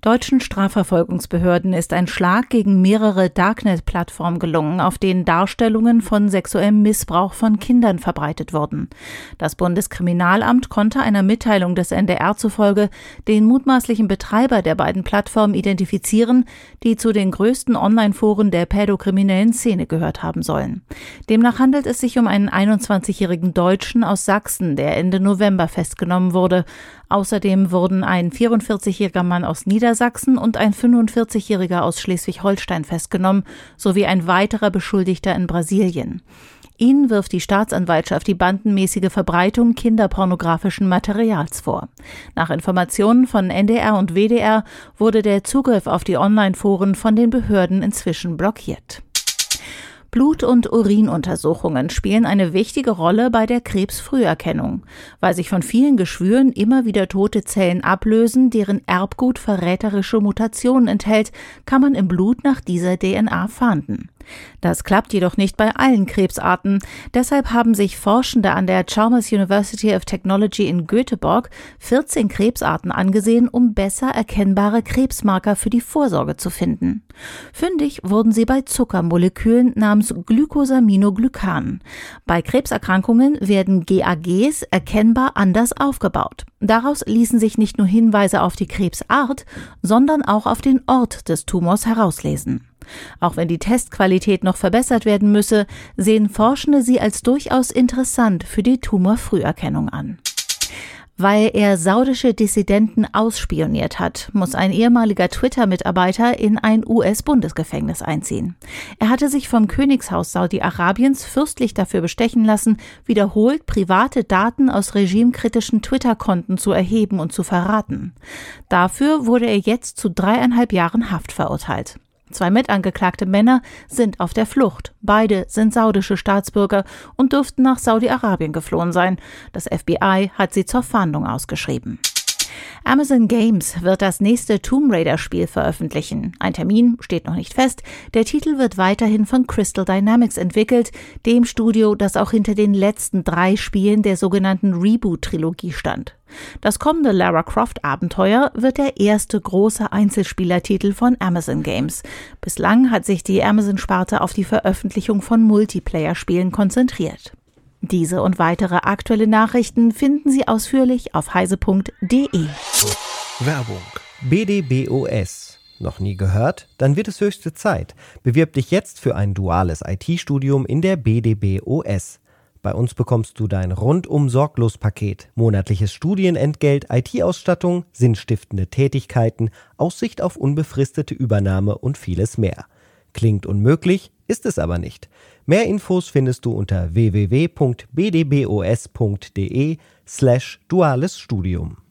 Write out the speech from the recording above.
Deutschen Strafverfolgungsbehörden ist ein Schlag gegen mehrere Darknet-Plattformen gelungen, auf denen Darstellungen von sexuellem Missbrauch von Kindern verbreitet wurden. Das Bundeskriminalamt konnte einer Mitteilung des NDR zufolge den mutmaßlichen Betreiber der beiden Plattformen identifizieren, die zu den größten Online-Foren der pädokriminellen Szene gehört haben sollen. Demnach handelt es sich um einen 21-jährigen Deutschen aus Sachsen, der Ende November festgenommen wurde. Außerdem wurden ein 44-jähriger Mann aus Niedersachsen und ein 45-jähriger aus Schleswig-Holstein festgenommen, sowie ein weiterer Beschuldigter in Brasilien. Ihnen wirft die Staatsanwaltschaft die bandenmäßige Verbreitung kinderpornografischen Materials vor. Nach Informationen von NDR und WDR wurde der Zugriff auf die Online-Foren von den Behörden inzwischen blockiert. Blut- und Urinuntersuchungen spielen eine wichtige Rolle bei der Krebsfrüherkennung, weil sich von vielen Geschwüren immer wieder tote Zellen ablösen, deren Erbgut verräterische Mutationen enthält, kann man im Blut nach dieser DNA fahnden. Das klappt jedoch nicht bei allen Krebsarten. Deshalb haben sich Forschende an der Chalmers University of Technology in Göteborg 14 Krebsarten angesehen, um besser erkennbare Krebsmarker für die Vorsorge zu finden. Fündig wurden sie bei Zuckermolekülen namens Glycosaminoglykan. Bei Krebserkrankungen werden GAGs erkennbar anders aufgebaut. Daraus ließen sich nicht nur Hinweise auf die Krebsart, sondern auch auf den Ort des Tumors herauslesen. Auch wenn die Testqualität noch verbessert werden müsse, sehen Forschende sie als durchaus interessant für die Tumorfrüherkennung an. Weil er saudische Dissidenten ausspioniert hat, muss ein ehemaliger Twitter-Mitarbeiter in ein US-Bundesgefängnis einziehen. Er hatte sich vom Königshaus Saudi-Arabiens fürstlich dafür bestechen lassen, wiederholt private Daten aus regimekritischen Twitter-Konten zu erheben und zu verraten. Dafür wurde er jetzt zu dreieinhalb Jahren Haft verurteilt. Zwei mitangeklagte Männer sind auf der Flucht. Beide sind saudische Staatsbürger und dürften nach Saudi-Arabien geflohen sein. Das FBI hat sie zur Fahndung ausgeschrieben. Amazon Games wird das nächste Tomb Raider Spiel veröffentlichen. Ein Termin steht noch nicht fest. Der Titel wird weiterhin von Crystal Dynamics entwickelt, dem Studio, das auch hinter den letzten drei Spielen der sogenannten Reboot-Trilogie stand. Das kommende Lara Croft Abenteuer wird der erste große Einzelspielertitel von Amazon Games. Bislang hat sich die Amazon-Sparte auf die Veröffentlichung von Multiplayer-Spielen konzentriert. Diese und weitere aktuelle Nachrichten finden Sie ausführlich auf heise.de. Werbung. BDBOS. Noch nie gehört? Dann wird es höchste Zeit. Bewirb dich jetzt für ein duales IT-Studium in der BDBOS. Bei uns bekommst du dein rundum sorglos Paket, monatliches Studienentgelt, IT-Ausstattung, sinnstiftende Tätigkeiten, Aussicht auf unbefristete Übernahme und vieles mehr. Klingt unmöglich, ist es aber nicht. Mehr Infos findest du unter www.bdbos.de slash duales Studium.